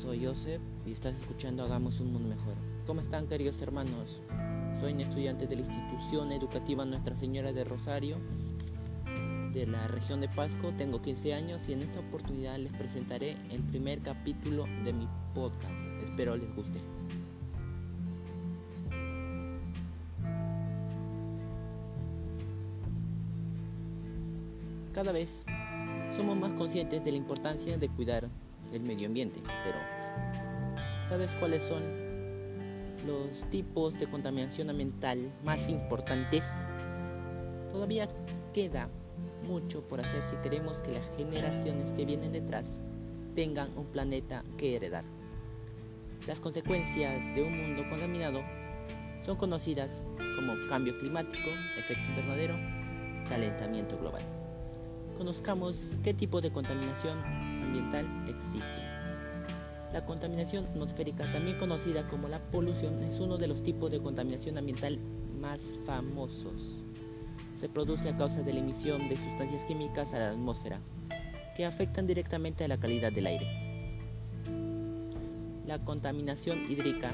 soy Joseph y estás escuchando Hagamos un Mundo Mejor. ¿Cómo están queridos hermanos? Soy un estudiante de la institución educativa Nuestra Señora de Rosario de la región de Pasco, tengo 15 años y en esta oportunidad les presentaré el primer capítulo de mi podcast. Espero les guste. Cada vez somos más conscientes de la importancia de cuidar el medio ambiente, pero ¿sabes cuáles son los tipos de contaminación ambiental más importantes? Todavía queda mucho por hacer si queremos que las generaciones que vienen detrás tengan un planeta que heredar. Las consecuencias de un mundo contaminado son conocidas como cambio climático, efecto invernadero, calentamiento global. Conozcamos qué tipo de contaminación ambiental existe. La contaminación atmosférica, también conocida como la polución, es uno de los tipos de contaminación ambiental más famosos se produce a causa de la emisión de sustancias químicas a la atmósfera, que afectan directamente a la calidad del aire. La contaminación hídrica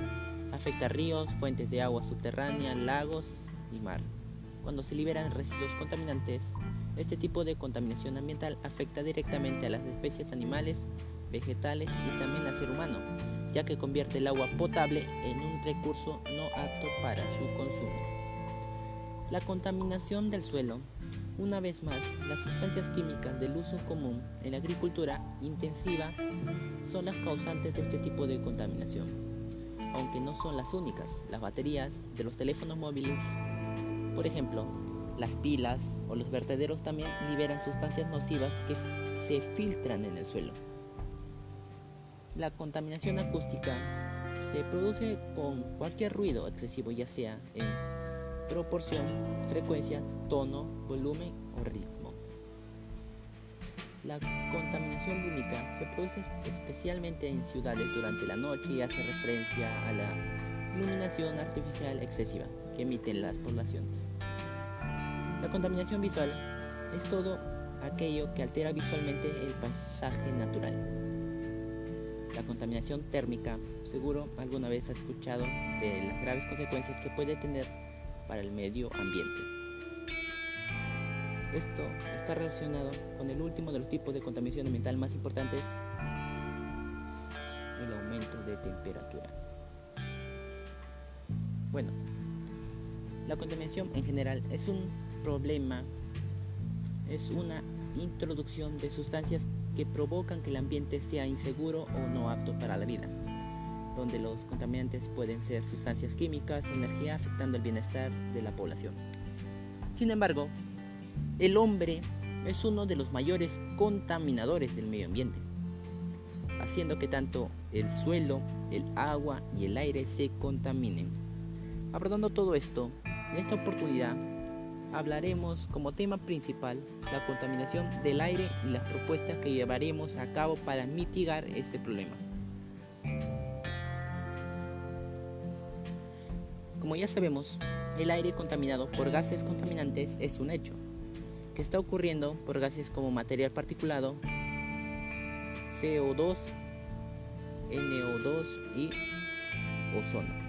afecta ríos, fuentes de agua subterránea, lagos y mar. Cuando se liberan residuos contaminantes, este tipo de contaminación ambiental afecta directamente a las especies animales, vegetales y también al ser humano, ya que convierte el agua potable en un recurso no apto para su consumo. La contaminación del suelo. Una vez más, las sustancias químicas del uso común en la agricultura intensiva son las causantes de este tipo de contaminación, aunque no son las únicas. Las baterías de los teléfonos móviles, por ejemplo, las pilas o los vertederos también liberan sustancias nocivas que se filtran en el suelo. La contaminación acústica se produce con cualquier ruido excesivo, ya sea en proporción, frecuencia, tono, volumen o ritmo. La contaminación lúmica se produce especialmente en ciudades durante la noche y hace referencia a la iluminación artificial excesiva que emiten las poblaciones. La contaminación visual es todo aquello que altera visualmente el paisaje natural. La contaminación térmica, seguro alguna vez has escuchado de las graves consecuencias que puede tener para el medio ambiente. Esto está relacionado con el último de los tipos de contaminación ambiental más importantes, el aumento de temperatura. Bueno, la contaminación en general es un problema, es una introducción de sustancias que provocan que el ambiente sea inseguro o no apto para la vida donde los contaminantes pueden ser sustancias químicas o energía afectando el bienestar de la población. Sin embargo, el hombre es uno de los mayores contaminadores del medio ambiente, haciendo que tanto el suelo, el agua y el aire se contaminen. Abordando todo esto, en esta oportunidad hablaremos como tema principal la contaminación del aire y las propuestas que llevaremos a cabo para mitigar este problema. Como ya sabemos, el aire contaminado por gases contaminantes es un hecho, que está ocurriendo por gases como material particulado, CO2, NO2 y ozono,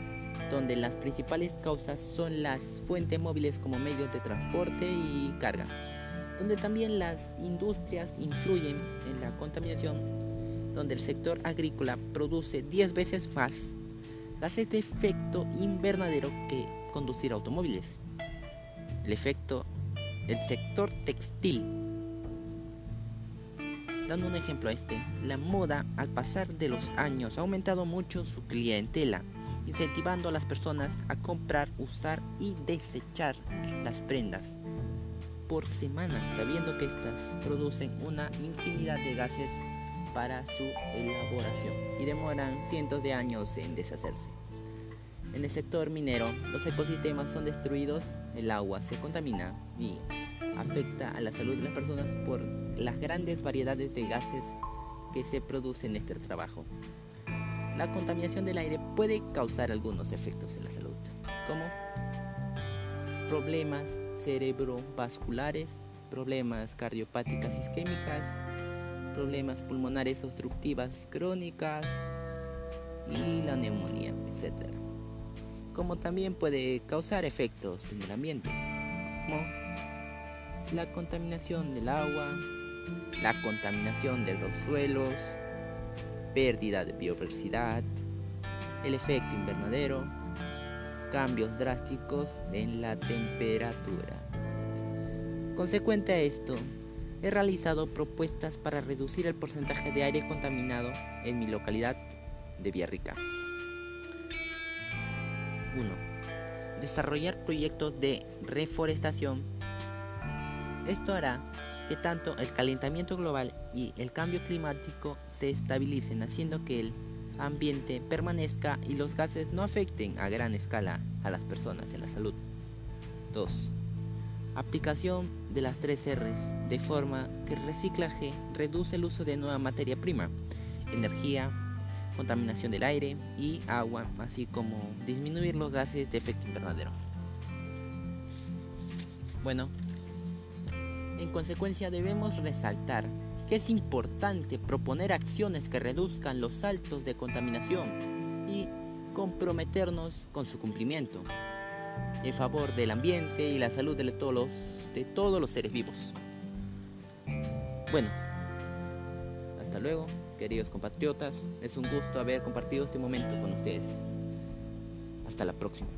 donde las principales causas son las fuentes móviles como medios de transporte y carga, donde también las industrias influyen en la contaminación, donde el sector agrícola produce 10 veces más gases de efecto invernadero que conducir automóviles. El efecto, el sector textil. Dando un ejemplo a este, la moda al pasar de los años ha aumentado mucho su clientela, incentivando a las personas a comprar, usar y desechar las prendas por semana, sabiendo que estas producen una infinidad de gases para su elaboración y demoran cientos de años en deshacerse. En el sector minero, los ecosistemas son destruidos, el agua se contamina y afecta a la salud de las personas por las grandes variedades de gases que se producen en este trabajo. La contaminación del aire puede causar algunos efectos en la salud, como problemas cerebrovasculares, problemas cardiopáticas isquémicas, problemas pulmonares obstructivas crónicas, y la neumonía, etc. Como también puede causar efectos en el ambiente, como la contaminación del agua, la contaminación de los suelos, pérdida de biodiversidad, el efecto invernadero, cambios drásticos en la temperatura. Consecuente a esto, he realizado propuestas para reducir el porcentaje de aire contaminado en mi localidad de Villarrica. 1. Desarrollar proyectos de reforestación. Esto hará que tanto el calentamiento global y el cambio climático se estabilicen, haciendo que el ambiente permanezca y los gases no afecten a gran escala a las personas en la salud. 2. Aplicación de las tres R's, de forma que el reciclaje reduce el uso de nueva materia prima, energía, contaminación del aire y agua, así como disminuir los gases de efecto invernadero. Bueno, en consecuencia debemos resaltar que es importante proponer acciones que reduzcan los saltos de contaminación y comprometernos con su cumplimiento en favor del ambiente y la salud de todos los, de todos los seres vivos. Bueno, hasta luego, queridos compatriotas. Es un gusto haber compartido este momento con ustedes. Hasta la próxima.